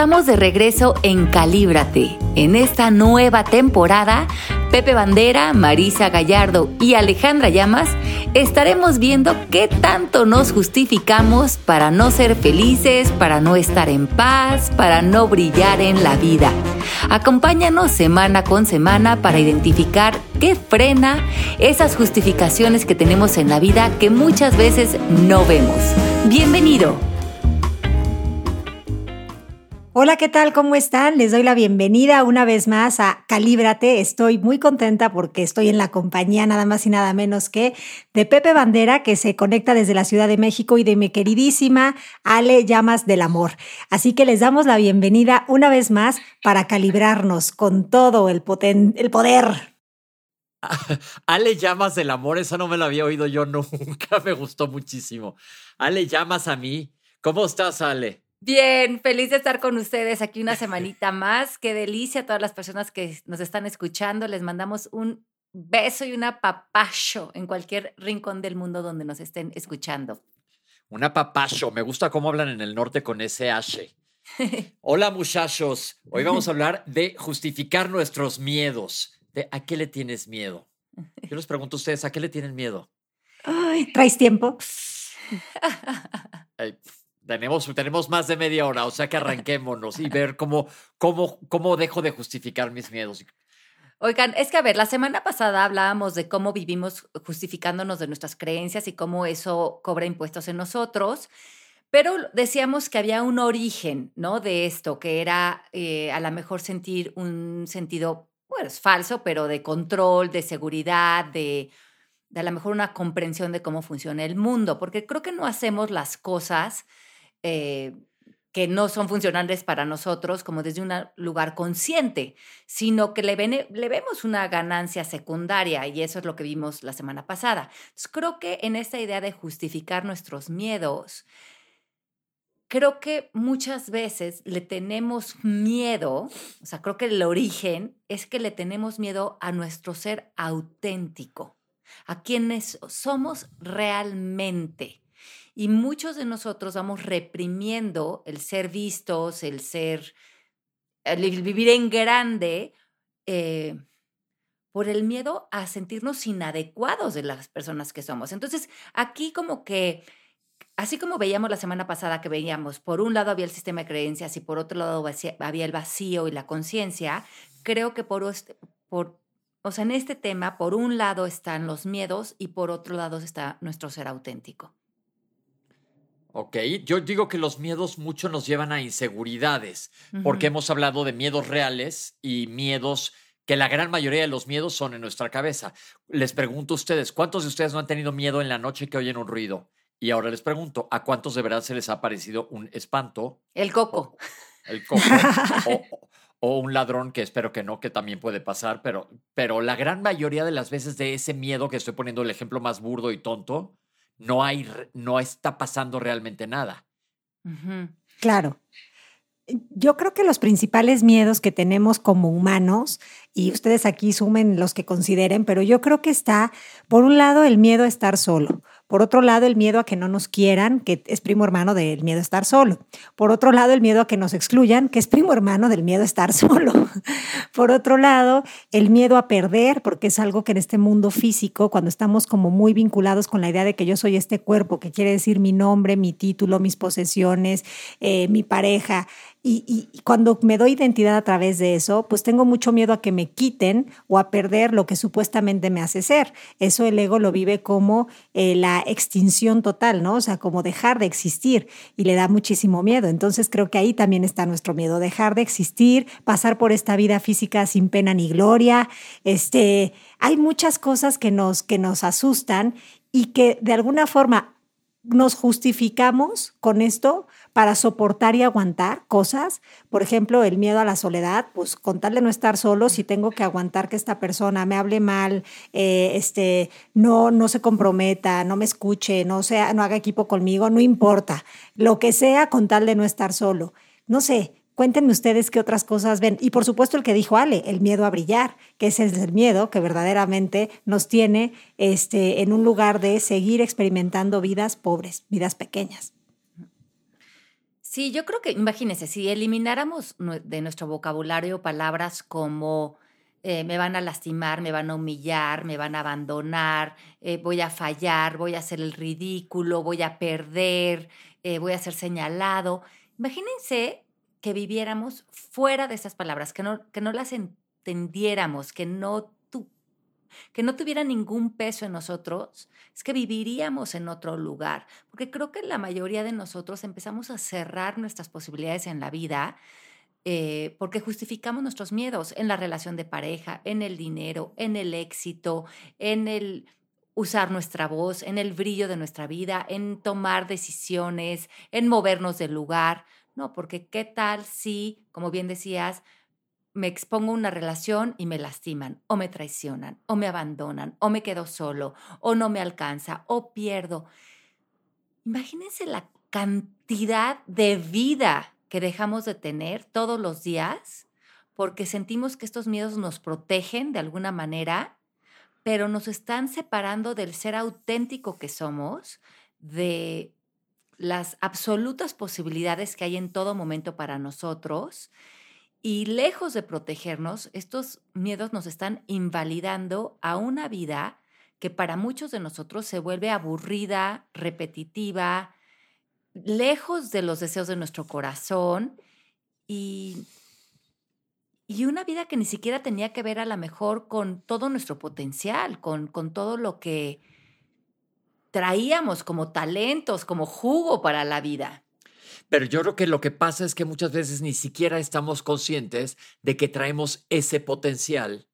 Estamos de regreso en Calíbrate. En esta nueva temporada, Pepe Bandera, Marisa Gallardo y Alejandra Llamas estaremos viendo qué tanto nos justificamos para no ser felices, para no estar en paz, para no brillar en la vida. Acompáñanos semana con semana para identificar qué frena esas justificaciones que tenemos en la vida que muchas veces no vemos. Bienvenido. Hola, ¿qué tal? ¿Cómo están? Les doy la bienvenida una vez más a Calíbrate. Estoy muy contenta porque estoy en la compañía nada más y nada menos que de Pepe Bandera, que se conecta desde la Ciudad de México, y de mi queridísima Ale Llamas del Amor. Así que les damos la bienvenida una vez más para calibrarnos con todo el, el poder. Ale Llamas del Amor, eso no me lo había oído yo nunca, me gustó muchísimo. Ale Llamas a mí. ¿Cómo estás, Ale? Bien, feliz de estar con ustedes aquí una semanita más. Qué delicia a todas las personas que nos están escuchando. Les mandamos un beso y un apapacho en cualquier rincón del mundo donde nos estén escuchando. Un apapacho. Me gusta cómo hablan en el norte con ese H. Hola muchachos. Hoy vamos a hablar de justificar nuestros miedos. De ¿A qué le tienes miedo? Yo les pregunto a ustedes, ¿a qué le tienen miedo? Ay, ¿traes tiempo? Ay, tenemos, tenemos más de media hora, o sea que arranquémonos y ver cómo, cómo, cómo dejo de justificar mis miedos. Oigan, es que a ver, la semana pasada hablábamos de cómo vivimos justificándonos de nuestras creencias y cómo eso cobra impuestos en nosotros, pero decíamos que había un origen, ¿no? De esto, que era eh, a lo mejor sentir un sentido, bueno, es falso, pero de control, de seguridad, de, de a lo mejor una comprensión de cómo funciona el mundo, porque creo que no hacemos las cosas eh, que no son funcionales para nosotros como desde un lugar consciente, sino que le, vemos una ganancia secundaria y eso es lo que vimos la semana pasada. creo que en esta idea de justificar nuestros miedos, creo que muchas veces le tenemos miedo, o sea, creo que el origen es que le tenemos miedo a nuestro ser auténtico, a quienes somos realmente. Y muchos de nosotros vamos reprimiendo el ser vistos, el ser, el vivir en grande, eh, por el miedo a sentirnos inadecuados de las personas que somos. Entonces, aquí como que, así como veíamos la semana pasada que veíamos, por un lado había el sistema de creencias y por otro lado había el vacío y la conciencia, creo que por, por, o sea, en este tema, por un lado están los miedos y por otro lado está nuestro ser auténtico. Ok, yo digo que los miedos mucho nos llevan a inseguridades, porque hemos hablado de miedos reales y miedos que la gran mayoría de los miedos son en nuestra cabeza. Les pregunto a ustedes, ¿cuántos de ustedes no han tenido miedo en la noche que oyen un ruido? Y ahora les pregunto, ¿a cuántos de verdad se les ha parecido un espanto? El coco. El coco. o, un ladrón, que espero que no, que también puede pasar, pero, pero la gran mayoría de las veces de ese miedo, que estoy poniendo el ejemplo más burdo y tonto, no hay, no está pasando realmente nada. Claro. Yo creo que los principales miedos que tenemos como humanos, y ustedes aquí sumen los que consideren, pero yo creo que está, por un lado, el miedo a estar solo. Por otro lado, el miedo a que no nos quieran, que es primo hermano del miedo a estar solo. Por otro lado, el miedo a que nos excluyan, que es primo hermano del miedo a estar solo. Por otro lado, el miedo a perder, porque es algo que en este mundo físico, cuando estamos como muy vinculados con la idea de que yo soy este cuerpo, que quiere decir mi nombre, mi título, mis posesiones, eh, mi pareja, y, cuando me doy identidad a través de eso, pues tengo mucho miedo a que me quiten o a perder lo que supuestamente me hace ser. Eso el ego lo vive como eh, la extinción total, ¿no? O sea, como dejar de existir y le da muchísimo miedo. Entonces creo que ahí también está nuestro miedo, dejar de existir, pasar por esta vida física sin pena ni gloria. Este, hay muchas cosas que nos, que nos asustan y que de alguna forma nos justificamos con esto para soportar y aguantar cosas. Por ejemplo, el miedo a la soledad, pues con tal de no estar solo, si tengo que aguantar que esta persona me hable mal, eh, este, no, no se comprometa, no me escuche, no, sea, no haga equipo conmigo, no importa. Lo que sea con tal de no estar solo. No sé, Cuéntenme ustedes qué otras cosas ven. Y por supuesto el que dijo Ale, el miedo a brillar, que es el miedo que verdaderamente nos tiene este, en un lugar de seguir experimentando vidas pobres, vidas pequeñas. Sí, yo creo que, imagínense, si elimináramos de nuestro vocabulario palabras como eh, me van a lastimar, me van a humillar, me van a abandonar, eh, voy a fallar, voy a hacer el ridículo, voy a perder, eh, voy a ser señalado. Imagínense que viviéramos fuera de esas palabras, que no, que no las entendiéramos, que no, que no tuviera ningún peso en nosotros, es que viviríamos en otro lugar. Porque creo que la mayoría de nosotros empezamos a cerrar nuestras posibilidades en la vida eh, porque justificamos nuestros miedos en la relación de pareja, en el dinero, en el éxito, en el usar nuestra voz, en el brillo de nuestra vida, en tomar decisiones, en movernos del lugar. No, porque qué tal si, como bien decías, me expongo a una relación y me lastiman, o me traicionan, o me abandonan, o me quedo solo, o no me alcanza, o pierdo. Imagínense la cantidad de vida que dejamos de tener todos los días porque sentimos que estos miedos nos protegen de alguna manera, pero nos están separando del ser auténtico que somos, de las absolutas posibilidades que hay en todo momento para nosotros. Y lejos de protegernos, estos miedos nos están invalidando a una vida que para muchos de nosotros se vuelve aburrida, repetitiva, lejos de los deseos de nuestro corazón y, y una vida que ni siquiera tenía que ver a lo mejor con todo nuestro potencial, con, con todo lo que traíamos como talentos, como jugo para la vida. Pero yo creo que lo que pasa es que muchas veces ni siquiera estamos conscientes de que traemos ese potencial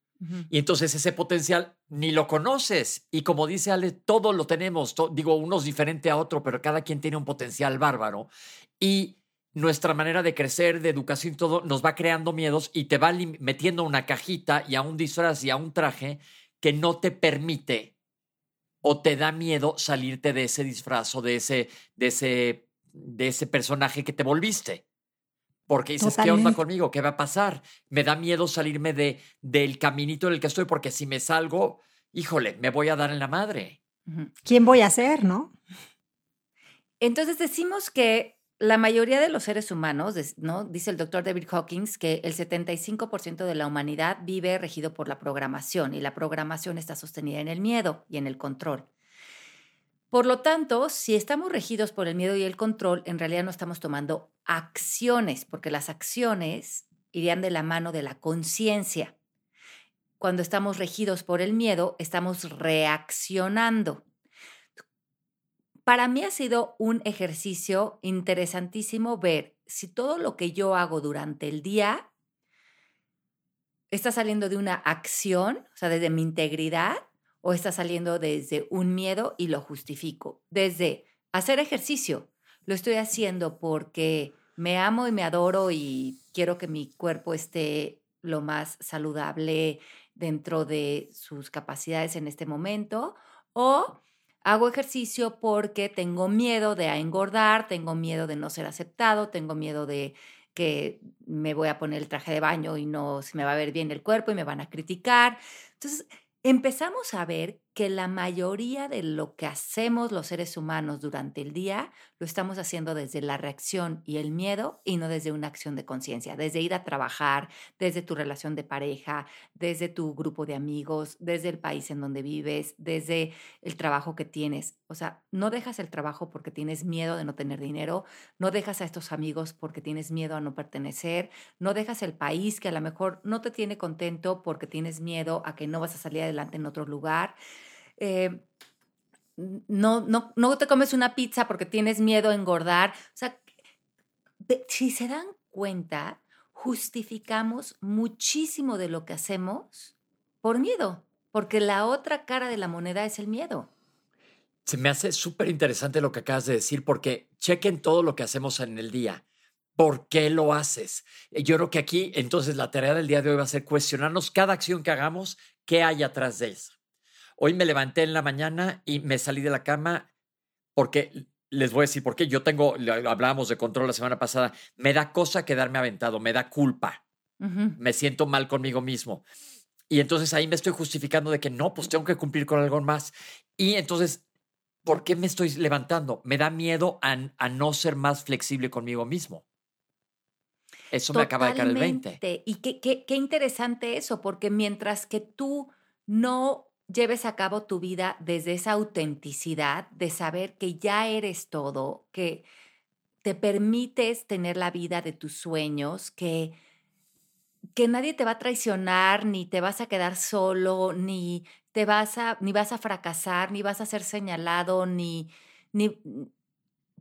y entonces ese potencial ni lo conoces. Y como dice Ale, todo lo tenemos. digo, unos diferente a otro, pero cada quien tiene un potencial bárbaro. Y nuestra manera de crecer, de educación todo, nos va creando miedos y te va metiendo una cajita y a un disfraz y a un traje que no te permite o te da miedo salirte de ese disfraz o de ese, de ese, de ese personaje que te volviste. Porque dices, ¿qué onda conmigo? ¿Qué va a pasar? Me da miedo salirme de, del caminito en el que estoy, porque si me salgo, híjole, me voy a dar en la madre. ¿Quién voy a ser, no? Entonces decimos que la mayoría de los seres humanos, ¿no? Dice el doctor David Hawkins que el 75% de la humanidad vive regido por la programación y la programación está sostenida en el miedo y en el control. Por lo tanto, si estamos regidos por el miedo y el control, en realidad no estamos tomando acciones, porque las acciones irían de la mano de la conciencia. Cuando estamos regidos por el miedo, estamos reaccionando. Para mí ha sido un ejercicio interesantísimo ver si todo lo que yo hago durante el día está saliendo de una acción, o sea, desde mi integridad, o está saliendo desde un miedo y lo justifico. Desde hacer ejercicio, lo estoy haciendo porque me amo y me adoro y quiero que mi cuerpo esté lo más saludable dentro de sus capacidades en este momento, o hago ejercicio porque tengo miedo de engordar, tengo miedo de no ser aceptado, tengo miedo de que me voy a poner el traje de baño y no se me va a ver bien el cuerpo y me van a criticar. Entonces, empezamos a ver que la mayoría de lo que hacemos los seres humanos durante el día lo estamos haciendo desde la reacción y el miedo y no desde una acción de conciencia, desde ir a trabajar, desde tu relación de pareja, desde tu grupo de amigos, desde el país en donde vives, desde el trabajo que tienes. O sea, no dejas el trabajo porque tienes miedo de no tener dinero, no dejas a estos amigos porque tienes miedo a no pertenecer, no dejas el país que a lo mejor no te tiene contento porque tienes miedo a que no vas a salir adelante en otro lugar. Eh, no, no, no te comes una pizza porque tienes miedo a engordar. O sea, si se dan cuenta, justificamos muchísimo de lo que hacemos por miedo, porque la otra cara de la moneda es el miedo. Se me hace súper interesante lo que acabas de decir, porque chequen todo lo que hacemos en el día. ¿Por qué lo haces? Yo creo que aquí, entonces, la tarea del día de hoy va a ser cuestionarnos cada acción que hagamos, qué hay atrás de eso. Hoy me levanté en la mañana y me salí de la cama porque les voy a decir por qué. Yo tengo, hablábamos de control la semana pasada, me da cosa quedarme aventado, me da culpa. Me siento mal conmigo mismo. Y entonces ahí me estoy justificando de que no, pues tengo que cumplir con algo más. Y entonces ¿por qué me estoy levantando? Me da miedo a, no ser más flexible conmigo mismo. Eso me acaba de caer el 20. Y qué, qué, qué interesante eso, porque mientras que tú no lleves a cabo tu vida desde esa autenticidad de saber que ya eres todo, que te permites tener la vida de tus sueños, que, que nadie te va a traicionar, ni te vas a quedar solo, ni te vas a, ni vas a fracasar, ni vas a ser señalado, ni, ni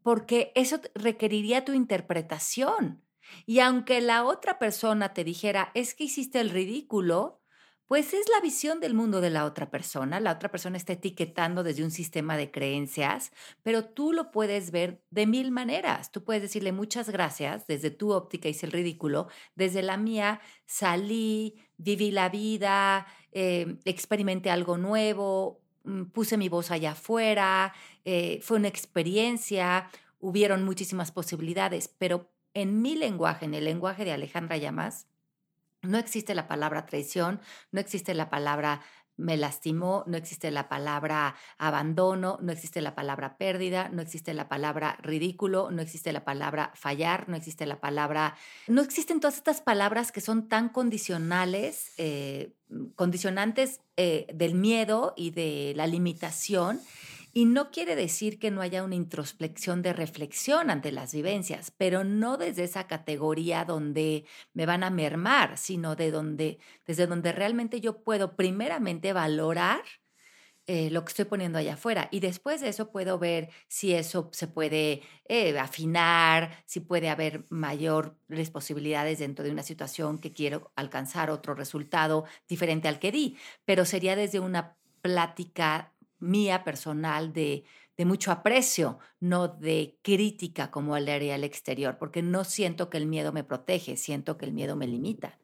porque eso requeriría tu interpretación. Y aunque la otra persona te dijera, es que hiciste el ridículo, pues es la visión del mundo de la otra persona. La otra persona está etiquetando desde un sistema de creencias, pero tú lo puedes ver de mil maneras. Tú puedes decirle muchas gracias, desde tu óptica hice el ridículo, desde la mía salí, viví la vida, eh, experimenté algo nuevo, mm, puse mi voz allá afuera, eh, fue una experiencia, hubieron muchísimas posibilidades, pero en mi lenguaje, en el lenguaje de Alejandra Llamas, no existe la palabra traición, no existe la palabra me lastimó, no existe la palabra abandono, no existe la palabra pérdida, no existe la palabra ridículo, no existe la palabra fallar, no existe la palabra... No existen todas estas palabras que son tan condicionales, eh, condicionantes eh, del miedo y de la limitación y no quiere decir que no haya una introspección de reflexión ante las vivencias, pero no desde esa categoría donde me van a mermar, sino de donde, desde donde realmente yo puedo primeramente valorar eh, lo que estoy poniendo allá afuera. Y después de eso puedo ver si eso se puede eh, afinar, si puede haber mayores posibilidades dentro de una situación que quiero alcanzar otro resultado diferente al que di. Pero sería desde una plática mía personal de, de mucho aprecio, no de crítica como le haría al exterior, porque no siento que el miedo me protege, siento que el miedo me limita.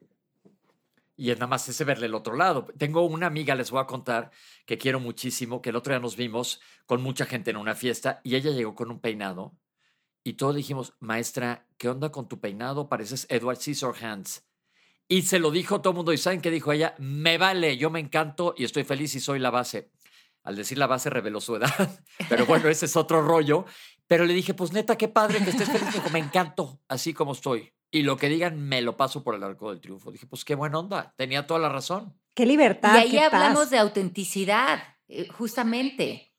Y es nada más ese verle el otro lado. Tengo una amiga, les voy a contar, que quiero muchísimo, que el otro día nos vimos con mucha gente en una fiesta y ella llegó con un peinado y todos dijimos, maestra, ¿qué onda con tu peinado? Pareces Edward Scissorhands. Y se lo dijo todo el mundo y ¿saben qué dijo ella? Me vale, yo me encanto y estoy feliz y soy la base al decir la base reveló su edad, pero bueno, ese es otro rollo. Pero le dije, pues neta, qué padre que estés feliz. Me dijo, me encanto así como estoy. Y lo que digan, me lo paso por el arco del triunfo. Dije, pues qué buena onda. Tenía toda la razón. Qué libertad. Y ahí hablamos de autenticidad, eh, justamente.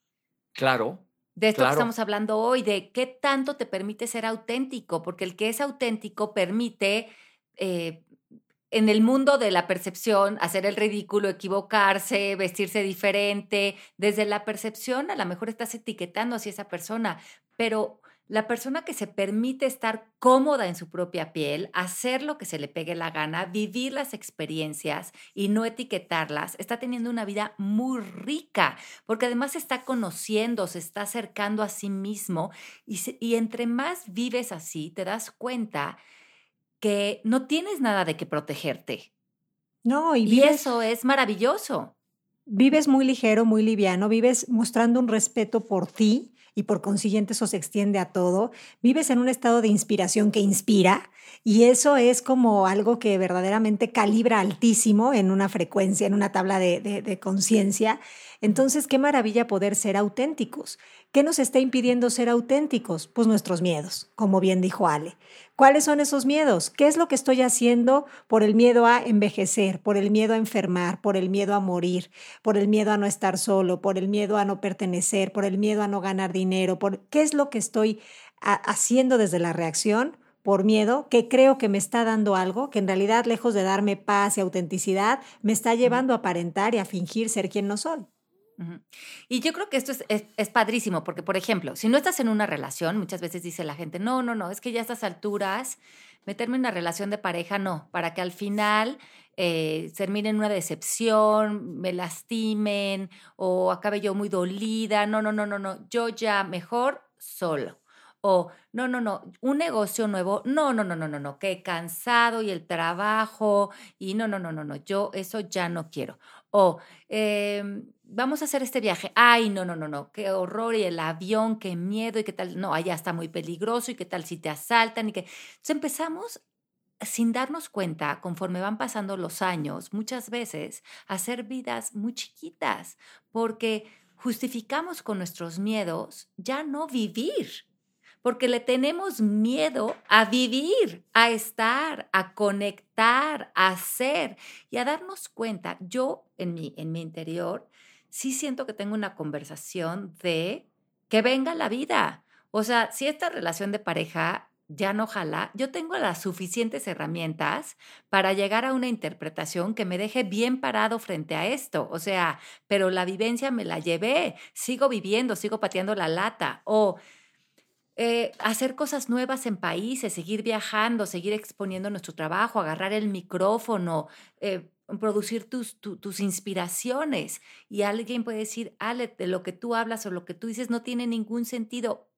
Claro. De esto que estamos hablando hoy, de qué tanto te permite ser auténtico, porque el que es auténtico permite eh, en el mundo de la percepción, hacer el ridículo, equivocarse, vestirse diferente, desde la percepción a lo mejor estás etiquetando hacia esa persona, pero la persona que se permite estar cómoda en su propia piel, hacer lo que se le pegue la gana, vivir las experiencias y no etiquetarlas, está teniendo una vida muy rica, porque además está conociendo, se está acercando a sí mismo y, y entre más vives así, te das cuenta que no tienes nada de qué protegerte. No, y, eso es maravilloso. Vives muy ligero, muy liviano, vives mostrando un respeto por ti y por consiguiente eso se extiende a todo. Vives en un estado de inspiración que inspira y eso es como algo que verdaderamente calibra altísimo en una frecuencia, en una tabla de, de conciencia. Entonces, qué maravilla poder ser auténticos. ¿Qué nos está impidiendo ser auténticos? Pues nuestros miedos, como bien dijo Ale. ¿Cuáles son esos miedos? ¿Qué es lo que estoy haciendo por el miedo a envejecer, por el miedo a enfermar, por el miedo a morir, por el miedo a no estar solo, por el miedo a no pertenecer, por el miedo a no ganar dinero? Por, ¿Qué es lo que estoy haciendo desde la reacción? por miedo, que creo que me está dando algo, que en realidad, lejos de darme paz y autenticidad, me está llevando a aparentar y a fingir ser quien no soy. Y yo creo que esto es, es, padrísimo, porque, por ejemplo, si no estás en una relación, muchas veces dice la gente, no, no, no, es que ya a estas alturas, meterme en una relación de pareja, no, para que al final eh, termine en una decepción, me lastimen o acabe yo muy dolida, no, no, no, no, no, yo ya mejor solo. O, no, no, no, un negocio nuevo, no, no, no, no, no, no, que cansado y el trabajo, y no, no, no, no, no, yo eso ya no quiero. O, eh, vamos a hacer este viaje. Ay, no, no, no, no, qué horror y el avión, qué miedo y qué tal. No, allá está muy peligroso y qué tal si te asaltan y que... Entonces empezamos sin darnos cuenta, conforme van pasando los años, muchas veces, a hacer vidas muy chiquitas, porque justificamos con nuestros miedos ya no vivir, porque le tenemos miedo a vivir, a estar, a conectar, a ser y a darnos cuenta. Yo en mi, en mi interior sí siento que tengo una conversación de que venga la vida. O sea, si esta relación de pareja ya no jala, yo tengo las suficientes herramientas para llegar a una interpretación que me deje bien parado frente a esto. O sea, pero la vivencia me la llevé, sigo viviendo, sigo pateando la lata. O eh, hacer cosas nuevas en países, seguir viajando, seguir exponiendo nuestro trabajo, agarrar el micrófono, eh, producir tus, tus inspiraciones. Y alguien puede decir, Ale, de lo que tú hablas o lo que tú dices no tiene ningún sentido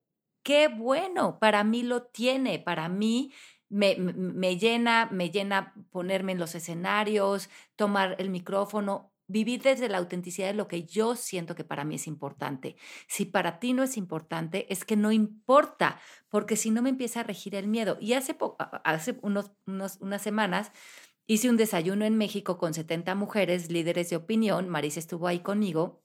qué bueno, para mí lo tiene, para mí me, me, llena, me llena ponerme en los escenarios, tomar el micrófono, vivir desde la autenticidad de lo que yo siento que para mí es importante. Si para ti no es importante, es que no importa, porque si no me empieza a regir el miedo. Y hace, hace unos, unas semanas hice un desayuno en México con 70 mujeres líderes de opinión, Marisa estuvo ahí conmigo,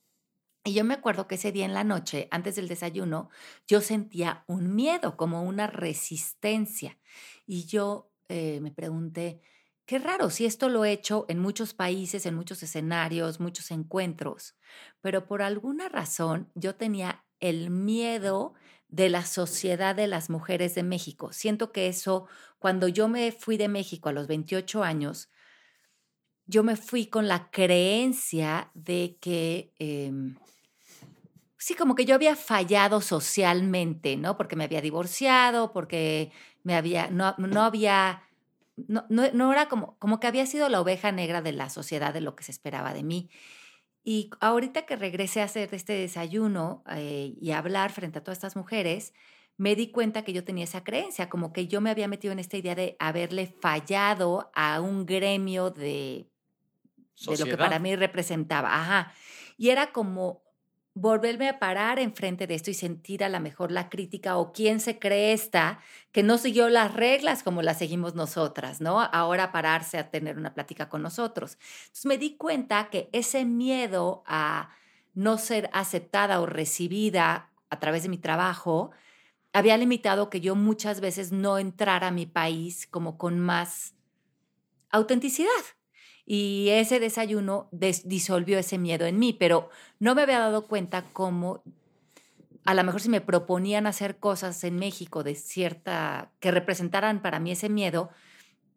y yo me acuerdo que ese día en la noche, antes del desayuno, yo sentía un miedo, como una resistencia. Y yo eh, me pregunté, qué raro, si esto lo he hecho en muchos países, en muchos escenarios, muchos encuentros, pero por alguna razón yo tenía el miedo de la sociedad de las mujeres de México. Siento que eso, cuando yo me fui de México a los 28 años, yo me fui con la creencia de que... Em, sí, como que yo había fallado socialmente, ¿no? Porque me había divorciado, porque me había, no, no había, no, no, era como, como que había sido la oveja negra de la sociedad, de lo que se esperaba de mí. Y ahorita que regresé a hacer este desayuno eh, y hablar frente a todas estas mujeres, me di cuenta que yo tenía esa creencia, como que yo me había metido en esta idea de haberle fallado a un gremio de, de lo que para mí representaba. Ajá. Y era como volverme a parar enfrente de esto y sentir a lo mejor la crítica o quién se cree esta que no siguió las reglas como las seguimos nosotras, ¿no? Ahora pararse a tener una plática con nosotros. Entonces me di cuenta que ese miedo a no ser aceptada o recibida a través de mi trabajo había limitado que yo muchas veces no entrara a mi país como con más autenticidad. Y ese desayuno disolvió ese miedo en mí, pero no me había dado cuenta cómo a lo mejor si me proponían hacer cosas en México de cierta, que representaran para mí ese miedo,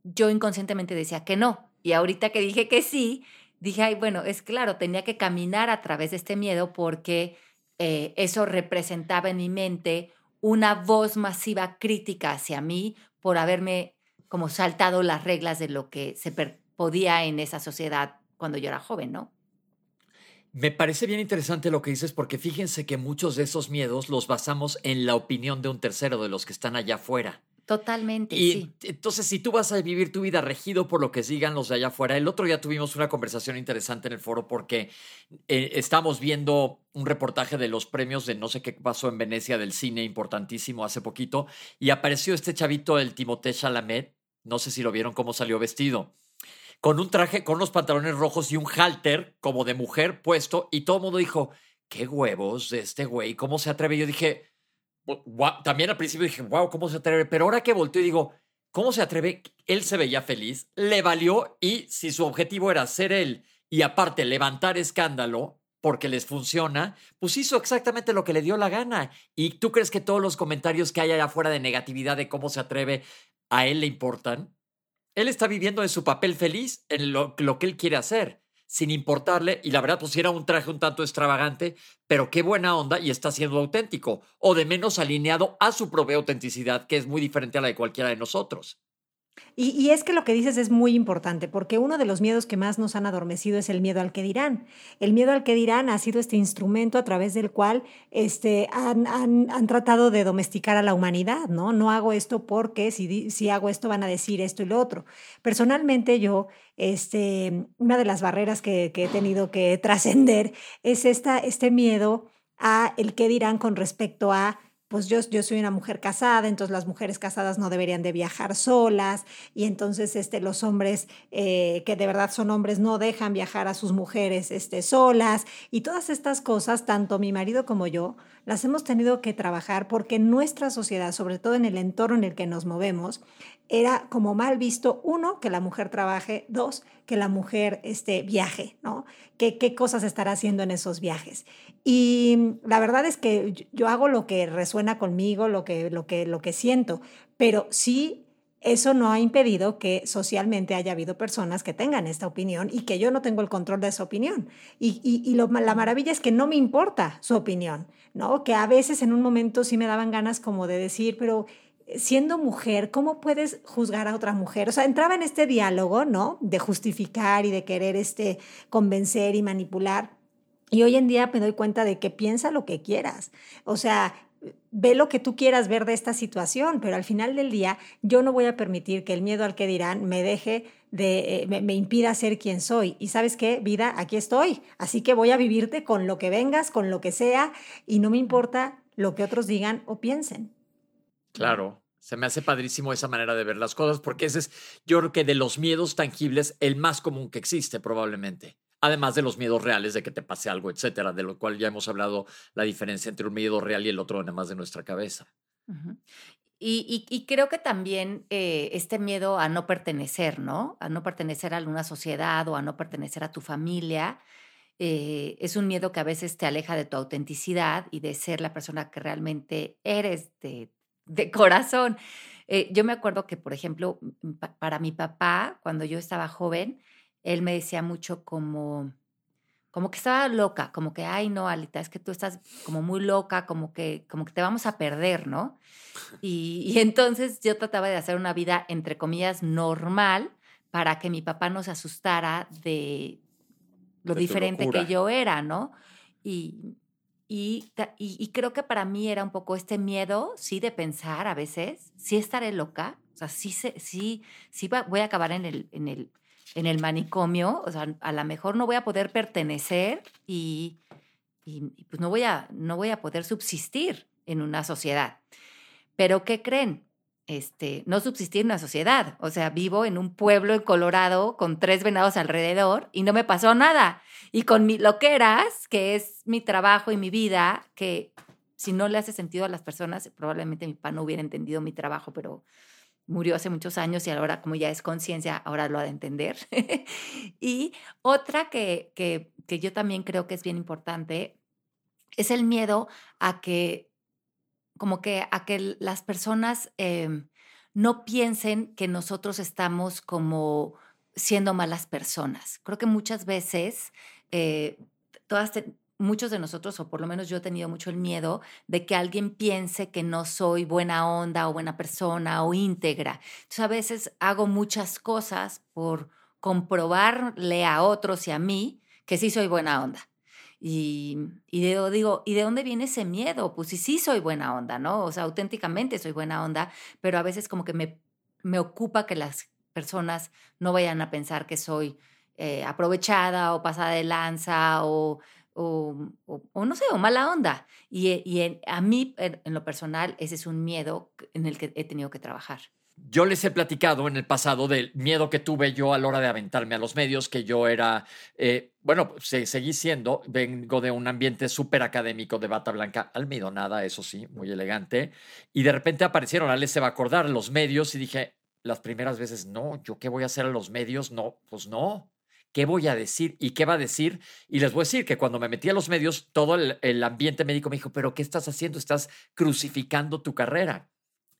yo inconscientemente decía que no. Y ahorita que dije que sí, dije, ay, bueno, es claro, tenía que caminar a través de este miedo porque eh, eso representaba en mi mente una voz masiva crítica hacia mí por haberme como saltado las reglas de lo que se, podía en esa sociedad cuando yo era joven, ¿no? Me parece bien interesante lo que dices porque fíjense que muchos de esos miedos los basamos en la opinión de un tercero, de los que están allá afuera. Totalmente. Y sí. entonces, si tú vas a vivir tu vida regido por lo que sigan los de allá afuera, el otro día tuvimos una conversación interesante en el foro porque eh, estamos viendo un reportaje de los premios de no sé qué pasó en Venecia del cine importantísimo hace poquito y apareció este chavito, el Timothée Chalamet. No sé si lo vieron cómo salió vestido con un traje, con unos pantalones rojos y un halter como de mujer puesto, y todo el mundo dijo, qué huevos de este güey, ¿cómo se atreve? Yo dije, también al principio dije, wow, ¿cómo se atreve? Pero ahora que volteo y digo, ¿cómo se atreve? Él se veía feliz, le valió y si su objetivo era ser él y aparte levantar escándalo porque les funciona, pues hizo exactamente lo que le dio la gana. ¿Y tú crees que todos los comentarios que hay allá afuera de negatividad de cómo se atreve a él le importan? Él está viviendo en su papel feliz, en lo, que él quiere hacer, sin importarle, y la verdad, pues era un traje un tanto extravagante, pero qué buena onda y está siendo auténtico, o de menos alineado a su propia autenticidad, que es muy diferente a la de cualquiera de nosotros. Y, es que lo que dices es muy importante, porque uno de los miedos que más nos han adormecido es el miedo al que dirán. El miedo al que dirán ha sido este instrumento a través del cual este, han, han, tratado de domesticar a la humanidad, ¿no? No hago esto porque si, si hago esto van a decir esto y lo otro. Personalmente yo, este, una de las barreras que, que he tenido que trascender es esta, este miedo a el que dirán con respecto a pues yo, yo soy una mujer casada, entonces las mujeres casadas no deberían de viajar solas y entonces este, los hombres eh, que de verdad son hombres no dejan viajar a sus mujeres este, solas y todas estas cosas, tanto mi marido como yo, las hemos tenido que trabajar porque nuestra sociedad, sobre todo en el entorno en el que nos movemos, era como mal visto, uno, que la mujer trabaje, dos, que la mujer este, viaje, ¿no? ¿Qué, ¿Qué cosas estará haciendo en esos viajes? Y la verdad es que yo hago lo que resuena conmigo, lo que, lo que, lo que siento, pero sí eso no ha impedido que socialmente haya habido personas que tengan esta opinión y que yo no tengo el control de esa opinión. Y, la maravilla es que no me importa su opinión, ¿no? Que a veces en un momento sí me daban ganas como de decir, pero siendo mujer, ¿cómo puedes juzgar a otra mujer? O sea, entraba en este diálogo, ¿no? De justificar y de querer este, convencer y manipular. Y hoy en día me doy cuenta de que piensa lo que quieras. O sea, ve lo que tú quieras ver de esta situación, pero al final del día yo no voy a permitir que el miedo al que dirán me deje de, eh, me, impida ser quien soy. Y sabes qué, vida, aquí estoy. Así que voy a vivirte con lo que vengas, con lo que sea, y no me importa lo que otros digan o piensen. Claro, se me hace padrísimo esa manera de ver las cosas, porque ese es, yo creo que de los miedos tangibles, el más común que existe probablemente. Además de los miedos reales de que te pase algo, etcétera, de lo cual ya hemos hablado la diferencia entre un miedo real y el otro, además de nuestra cabeza. Y, creo que también eh, este miedo a no pertenecer, ¿no? A no pertenecer a alguna sociedad o a no pertenecer a tu familia, eh, es un miedo que a veces te aleja de tu autenticidad y de ser la persona que realmente eres, de de corazón. Eh, yo me acuerdo que, por ejemplo, para mi papá, cuando yo estaba joven, él me decía mucho como, como que estaba loca, como que, ay, no, Alita, es que tú estás como muy loca, como que, como que te vamos a perder, ¿no? Y, entonces yo trataba de hacer una vida, entre comillas, normal para que mi papá no se asustara de lo diferente que yo era, ¿no? Y, y, y, creo que para mí era un poco este miedo, sí, de pensar a veces, sí estaré loca, o sea, sí, sí, sí voy a acabar en el, en, el, en el manicomio, o sea, a lo mejor no voy a poder pertenecer y, pues no voy, a, no voy a poder subsistir en una sociedad. Pero ¿qué creen? Este, no subsistir en una sociedad. O sea, vivo en un pueblo en Colorado con tres venados alrededor y no me pasó nada y con mi loqueras, que es mi trabajo y mi vida, que si no le hace sentido a las personas, probablemente mi papá no hubiera entendido mi trabajo, pero murió hace muchos años y ahora como ya es conciencia, ahora lo ha de entender. y otra que, que, que, yo también creo que es bien importante es el miedo a que, como que a que las personas em, no piensen que nosotros estamos como siendo malas personas. Creo que muchas veces eh, todas muchos de nosotros, o por lo menos yo he tenido mucho el miedo de que alguien piense que no soy buena onda o buena persona o íntegra. Entonces a veces hago muchas cosas por comprobarle a otros y a mí que sí soy buena onda. Y, y digo, ¿y de dónde viene ese miedo? Pues sí, sí soy buena onda, ¿no? O sea, auténticamente soy buena onda, pero a veces como que me, me ocupa que las personas no vayan a pensar que soy eh, aprovechada o pasada de lanza o, o, no sé, o mala onda. Y, y a mí, en, lo personal, ese es un miedo en el que he tenido que trabajar. Yo les he platicado en el pasado del miedo que tuve yo a la hora de aventarme a los medios, que yo era, eh, bueno, seguí siendo, vengo de un ambiente súper académico de bata blanca, almidonada, eso sí, muy elegante, y de repente aparecieron, Ale se va a acordar, los medios, y dije, las primeras veces, no, ¿yo qué voy a hacer a los medios? No, pues no, ¿Qué voy a decir y qué va a decir? Y les voy a decir que cuando me metí a los medios, todo el, ambiente médico me dijo, pero ¿qué estás haciendo? Estás crucificando tu carrera.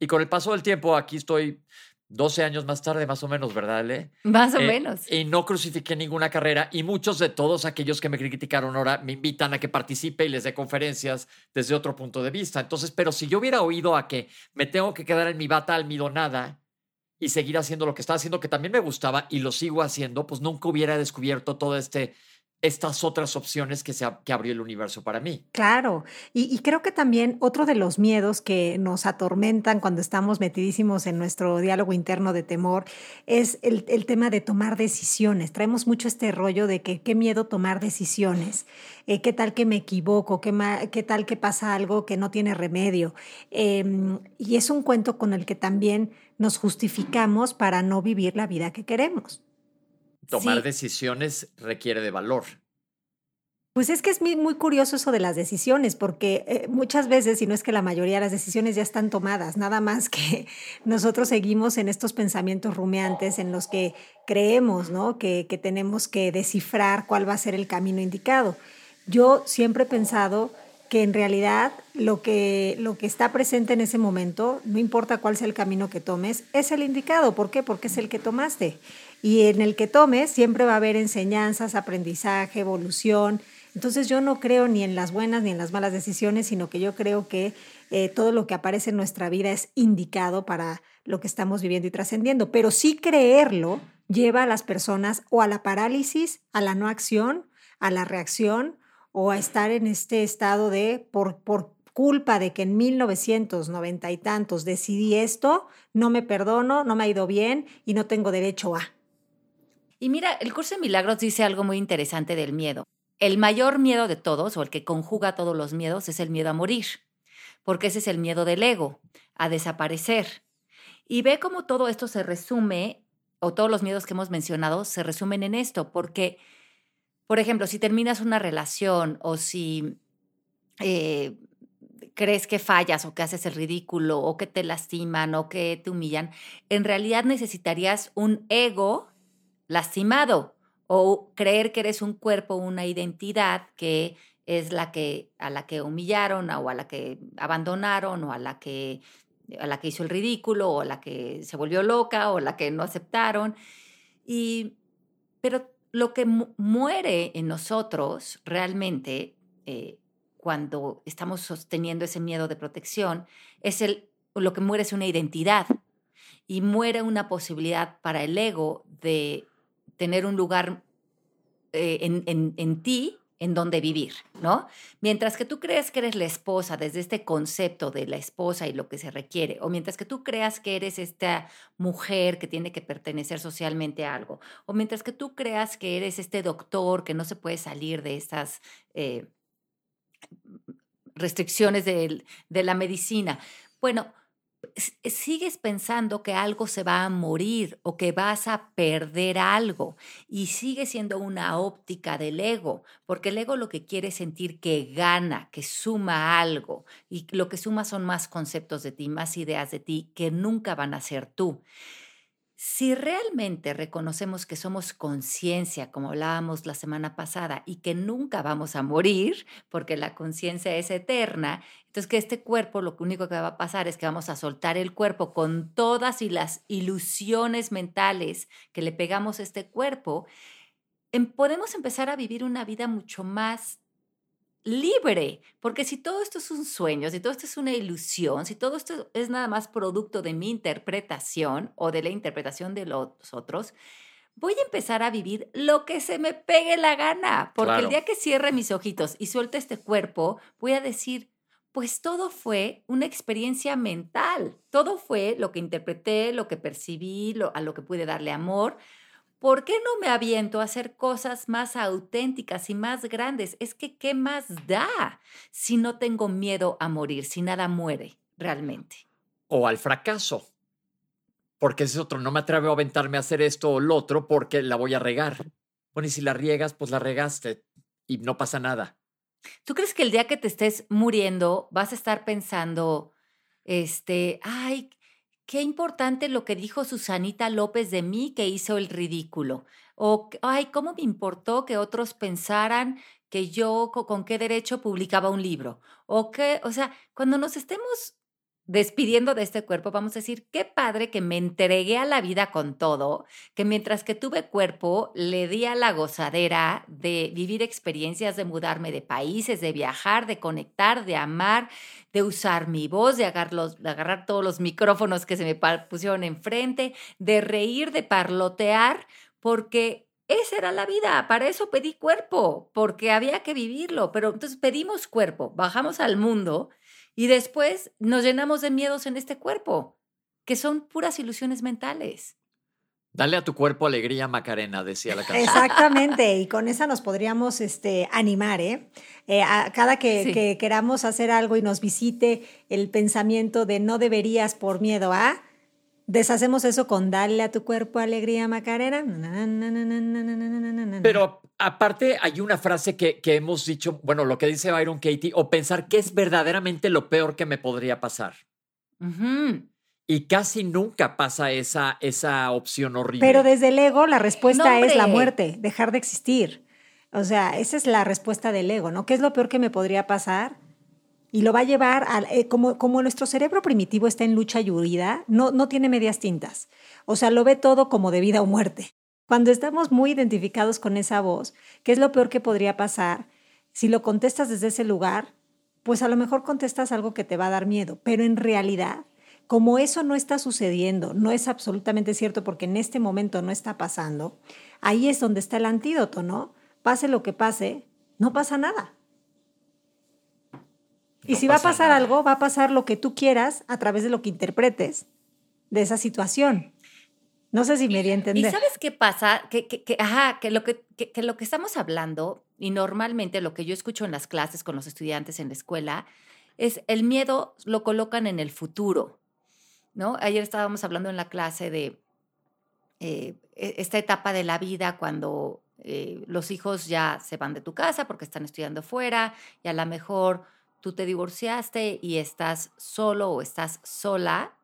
Y con el paso del tiempo, aquí estoy 12 años más tarde, más o menos, ¿verdad, Ale? Más o eh, menos. Y no crucifiqué ninguna carrera. Y muchos de todos aquellos que me criticaron ahora me invitan a que participe y les dé conferencias desde otro punto de vista. Entonces, pero si yo hubiera oído a que me tengo que quedar en mi bata almidonada y seguir haciendo lo que estaba haciendo, que también me gustaba y lo sigo haciendo, pues nunca hubiera descubierto todo este estas otras opciones que, se, que abrió el universo para mí. Claro, y, creo que también otro de los miedos que nos atormentan cuando estamos metidísimos en nuestro diálogo interno de temor es el, tema de tomar decisiones. Traemos mucho este rollo de que qué miedo tomar decisiones, eh, qué tal que me equivoco, qué, qué, tal que pasa algo que no tiene remedio. Em, y es un cuento con el que también nos justificamos para no vivir la vida que queremos. Tomar decisiones requiere de valor. Pues es que es muy curioso eso de las decisiones, porque eh, muchas veces, si no es que la mayoría de las decisiones ya están tomadas, nada más que nosotros seguimos en estos pensamientos rumeantes en los que creemos ¿no? que, que tenemos que descifrar cuál va a ser el camino indicado. Yo siempre he pensado que en realidad lo que, lo que está presente en ese momento, no importa cuál sea el camino que tomes, es el indicado. ¿Por qué? Porque es el que tomaste y en el que tomes siempre va a haber enseñanzas, aprendizaje, evolución. Entonces yo no creo ni en las buenas ni en las malas decisiones, sino que yo creo que eh, todo lo que aparece en nuestra vida es indicado para lo que estamos viviendo y trascendiendo. Pero sí creerlo lleva a las personas o a la parálisis, a la no acción, a la reacción o a estar en este estado de por, por culpa de que en 1990 y tantos decidí esto, no me perdono, no me ha ido bien y no tengo derecho a. Y mira, el curso de milagros dice algo muy interesante del miedo. El mayor miedo de todos, o el que conjuga todos los miedos, es el miedo a morir, porque ese es el miedo del ego, a desaparecer. Y ve cómo todo esto se resume, o todos los miedos que hemos mencionado se resumen en esto, porque, por ejemplo, si terminas una relación o si eh, crees que fallas o que haces el ridículo o que te lastiman o que te humillan, en realidad necesitarías un ego lastimado o creer que eres un cuerpo, una identidad que es la que a la que humillaron o a la que abandonaron o a la que a la que hizo el ridículo o a la que se volvió loca o a la que no aceptaron. Y pero lo que muere en nosotros realmente eh, cuando estamos sosteniendo ese miedo de protección es el lo que muere es una identidad. Y muere una posibilidad para el ego de tener un lugar eh, en, ti en donde vivir, ¿no? Mientras que tú crees que eres la esposa desde este concepto de la esposa y lo que se requiere, o mientras que tú creas que eres esta mujer que tiene que pertenecer socialmente a algo, o mientras que tú creas que eres este doctor que no se puede salir de estas eh, restricciones de, de la medicina. Bueno, sigues pensando que algo se va a morir o que vas a perder algo y sigue siendo una óptica del ego, porque el ego lo que quiere es sentir que gana, que suma algo y lo que suma son más conceptos de ti, más ideas de ti que nunca van a ser tú. Si realmente reconocemos que somos conciencia, como hablábamos la semana pasada, y que nunca vamos a morir, porque la conciencia es eterna, entonces que este cuerpo lo único que va a pasar es que vamos a soltar el cuerpo con todas y las ilusiones mentales que le pegamos a este cuerpo, em, podemos empezar a vivir una vida mucho más libre, porque si todo esto es un sueño, si todo esto es una ilusión, si todo esto es nada más producto de mi interpretación o de la interpretación de los otros, voy a empezar a vivir lo que se me pegue la gana, porque el día que cierre mis ojitos y suelte este cuerpo, voy a decir, pues todo fue una experiencia mental, todo fue lo que interpreté, lo que percibí, a lo que pude darle amor, ¿por qué no me aviento a hacer cosas más auténticas y más grandes? Es que, ¿qué más da si no tengo miedo a morir, si nada muere realmente? O al fracaso. Porque ese es otro, no me atrevo a aventarme a hacer esto o lo otro porque la voy a regar. Bueno, y si la riegas, pues la regaste y no pasa nada. ¿Tú crees que el día que te estés muriendo vas a estar pensando, este, ay, qué importante lo que dijo Susanita López de mí que hizo el ridículo. O, ay, ¿cómo me importó que otros pensaran que yo con qué derecho publicaba un libro? O que, o sea, cuando nos estemos despidiendo de este cuerpo, vamos a decir, qué padre que me entregué a la vida con todo, que mientras que tuve cuerpo, le di a la gozadera de vivir experiencias, de mudarme de países, de viajar, de conectar, de amar, de usar mi voz, de agarrar, de agarrar todos los micrófonos que se me pusieron enfrente, de reír, de parlotear, porque esa era la vida, para eso pedí cuerpo, porque había que vivirlo, pero entonces pedimos cuerpo, bajamos al mundo y después nos llenamos de miedos en este cuerpo, que son puras ilusiones mentales. Dale a tu cuerpo alegría, Macarena, decía la canción. Exactamente, y con esa nos podríamos este, animar, ¿eh? eh a cada que, que, queramos hacer algo y nos visite el pensamiento de no deberías por miedo a, deshacemos eso con dale a tu cuerpo alegría, Macarena. Pero aparte hay una frase que, que hemos dicho, bueno, lo que dice Byron Katie, o pensar que es verdaderamente lo peor que me podría pasar. Y casi nunca pasa esa, esa opción horrible. Pero desde el ego la respuesta es la muerte, dejar de existir. O sea, esa es la respuesta del ego, ¿no? ¿Qué es lo peor que me podría pasar? Y lo va a llevar, a, eh, como, como nuestro cerebro primitivo está en lucha y huida, no, no tiene medias tintas. O sea, lo ve todo como de vida o muerte. Cuando estamos muy identificados con esa voz, ¿qué es lo peor que podría pasar? Si lo contestas desde ese lugar, pues a lo mejor contestas algo que te va a dar miedo, pero en realidad como eso no está sucediendo, no es absolutamente cierto porque en este momento no está pasando, ahí es donde está el antídoto, ¿no? Pase lo que pase, no pasa nada. y si va a pasar algo, va a pasar lo que tú quieras a través de lo que interpretes de esa situación. No sé si me di a entender. ¿Y sabes qué pasa? Que, que, ajá, que lo que, que, lo que estamos hablando, y normalmente lo que yo escucho en las clases con los estudiantes en la escuela, es el miedo lo colocan en el futuro. ¿no? Ayer estábamos hablando en la clase de eh, e, esta etapa de la vida cuando eh, los hijos ya se van de tu casa porque están estudiando fuera y a lo mejor tú te divorciaste y estás solo o estás sola,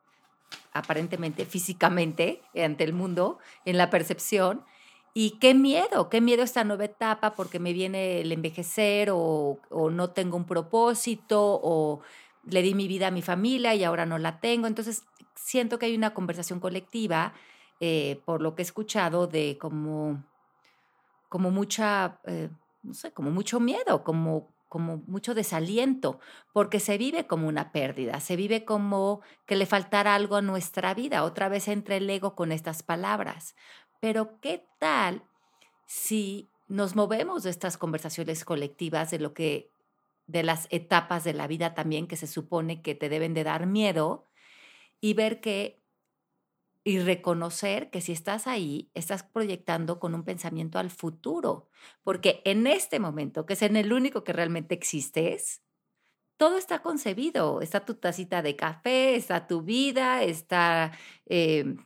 aparentemente físicamente ante el mundo, en la percepción. Y qué miedo, qué miedo esta nueva etapa porque me viene el envejecer o, o no tengo un propósito o le di mi vida a mi familia y ahora no la tengo. Entonces, siento que hay una conversación colectiva, eh, por lo que he escuchado, de como, como mucha, eh, no sé, como mucho miedo, como, como mucho desaliento, porque se vive como una pérdida, se vive como que le faltara algo a nuestra vida. Otra vez entra el ego con estas palabras. Pero ¿qué tal si nos movemos de estas conversaciones colectivas, de lo que de las etapas de la vida también que se supone que te deben de dar miedo y ver que y reconocer que si estás ahí, estás proyectando con un pensamiento al futuro, porque en este momento, que es en el único que realmente existes, todo está concebido, está tu tacita de café, está tu vida, está, eh,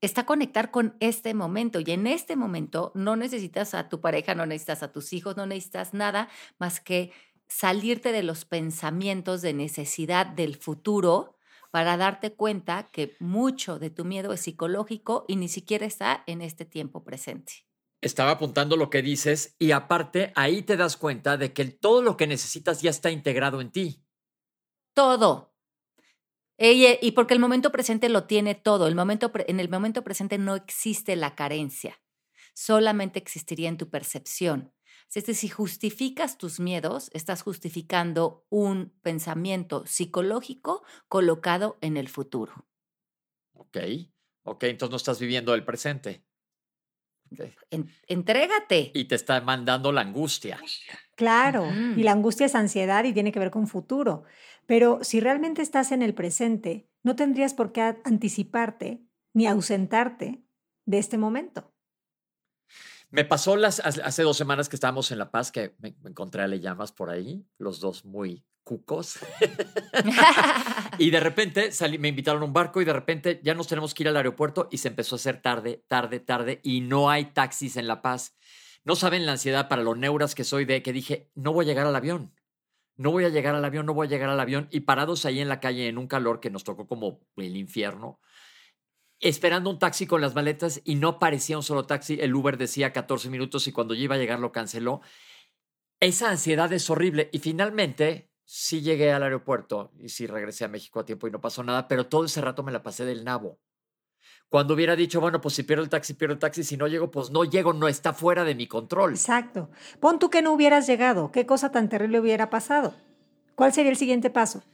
está conectar con este momento y en este momento no necesitas a tu pareja, no necesitas a tus hijos, no necesitas nada más que salirte de los pensamientos de necesidad del futuro para darte cuenta que mucho de tu miedo es psicológico y ni siquiera está en este tiempo presente. Estaba apuntando lo que dices y aparte ahí te das cuenta de que todo lo que necesitas ya está integrado en ti. Todo. Y porque el momento presente lo tiene todo. El momento, en el momento presente no existe la carencia. Solamente existiría en tu percepción. Es decir, si justificas tus miedos, estás justificando un pensamiento psicológico colocado en el futuro. Ok, ok, entonces no estás viviendo el presente. entrégate. Y te está mandando la angustia. Claro, y la angustia es ansiedad y tiene que ver con futuro. Pero si realmente estás en el presente, no tendrías por qué anticiparte ni ausentarte de este momento. Me pasó las, hace dos semanas que estábamos en La Paz, que me, encontré a Le Llamas por ahí, los dos muy cucos. y de repente salí, me invitaron a un barco y de repente ya nos tenemos que ir al aeropuerto y se empezó a hacer tarde, tarde, tarde y no hay taxis en La Paz. No saben la ansiedad para los neuras que soy de que dije, no voy a llegar al avión. No voy a llegar al avión, no voy a llegar al avión. Y parados ahí en la calle en un calor que nos tocó como el infierno, esperando un taxi con las maletas y no parecía un solo taxi. El Uber decía 14 minutos y cuando yo iba a llegar lo canceló. Esa ansiedad es horrible y finalmente sí llegué al aeropuerto y sí regresé a México a tiempo y no pasó nada, pero todo ese rato me la pasé del nabo. Cuando hubiera dicho, bueno, pues si pierdo el taxi, pierdo el taxi, si no llego, pues no llego, no está fuera de mi control. Exacto. Pon tú que no hubieras llegado, ¿qué cosa tan terrible hubiera pasado? ¿Cuál sería el siguiente paso?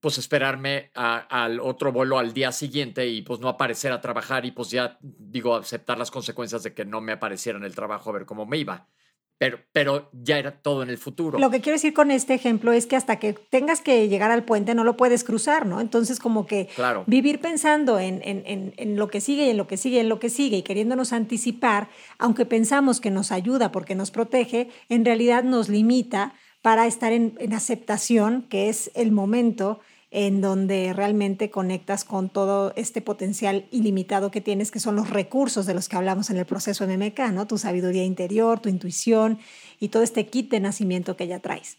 Pues esperarme al otro vuelo al día siguiente y pues no aparecer a trabajar y pues ya digo aceptar las consecuencias de que no me apareciera en el trabajo a ver cómo me iba. Pero, pero ya era todo en el futuro. Lo que quiero decir con este ejemplo es que hasta que tengas que llegar al puente no lo puedes cruzar, ¿no? Entonces como que vivir pensando en, en, en, lo que sigue y en lo que sigue y en lo que sigue y queriéndonos anticipar, aunque pensamos que nos ayuda porque nos protege, en realidad nos limita para estar en, aceptación, que es el momento en donde realmente conectas con todo este potencial ilimitado que tienes, que son los recursos de los que hablamos en el proceso MMK, ¿no? Tu sabiduría interior, tu intuición y todo este kit de nacimiento que ya traes.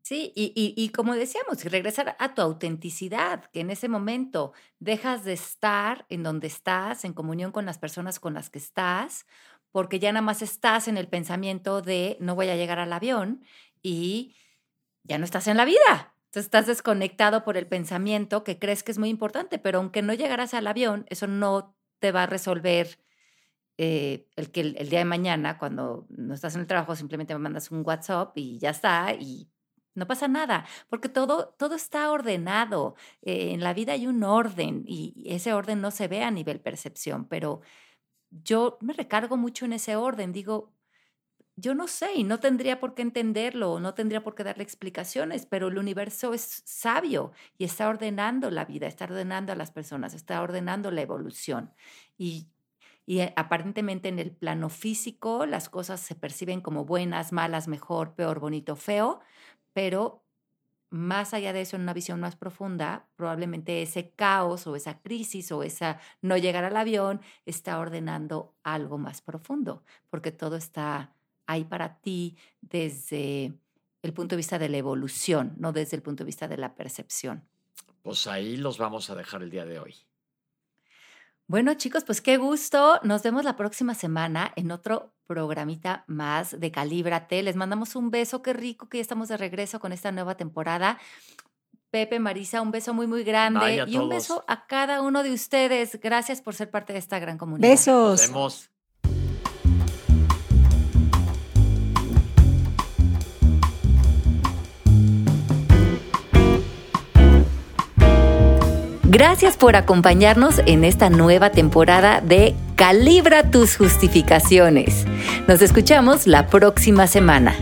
Sí, y, y, como decíamos, regresar a tu autenticidad, que en ese momento dejas de estar en donde estás, en comunión con las personas con las que estás, porque ya nada más estás en el pensamiento de no voy a llegar al avión y ya no estás en la vida. Estás desconectado por el pensamiento que crees que es muy importante, pero aunque no llegaras al avión, eso no te va a resolver eh, el que el, día de mañana, cuando no estás en el trabajo, simplemente me mandas un WhatsApp y ya está, y no pasa nada, porque todo, todo está ordenado. Eh, en la vida hay un orden y ese orden no se ve a nivel percepción, pero yo me recargo mucho en ese orden. Digo, yo no sé y no tendría por qué entenderlo, no tendría por qué darle explicaciones, pero el universo es sabio y está ordenando la vida, está ordenando a las personas, está ordenando la evolución. Y, y eh, aparentemente en el plano físico las cosas se perciben como buenas, malas, mejor, peor, bonito, feo, pero más allá de eso, en una visión más profunda, probablemente ese caos o esa crisis o esa no llegar al avión está ordenando algo más profundo, porque todo está hay para ti desde el punto de vista de la evolución, no desde el punto de vista de la percepción? Pues ahí los vamos a dejar el día de hoy. Bueno, chicos, pues qué gusto. Nos vemos la próxima semana en otro programita más de Calíbrate. Les mandamos un beso, qué rico que ya estamos de regreso con esta nueva temporada. Pepe, Marisa, un beso muy, muy grande y un beso a cada uno de ustedes. Gracias por ser parte de esta gran comunidad. Besos. Nos vemos. Gracias por acompañarnos en esta nueva temporada de Calibra tus justificaciones. Nos escuchamos la próxima semana.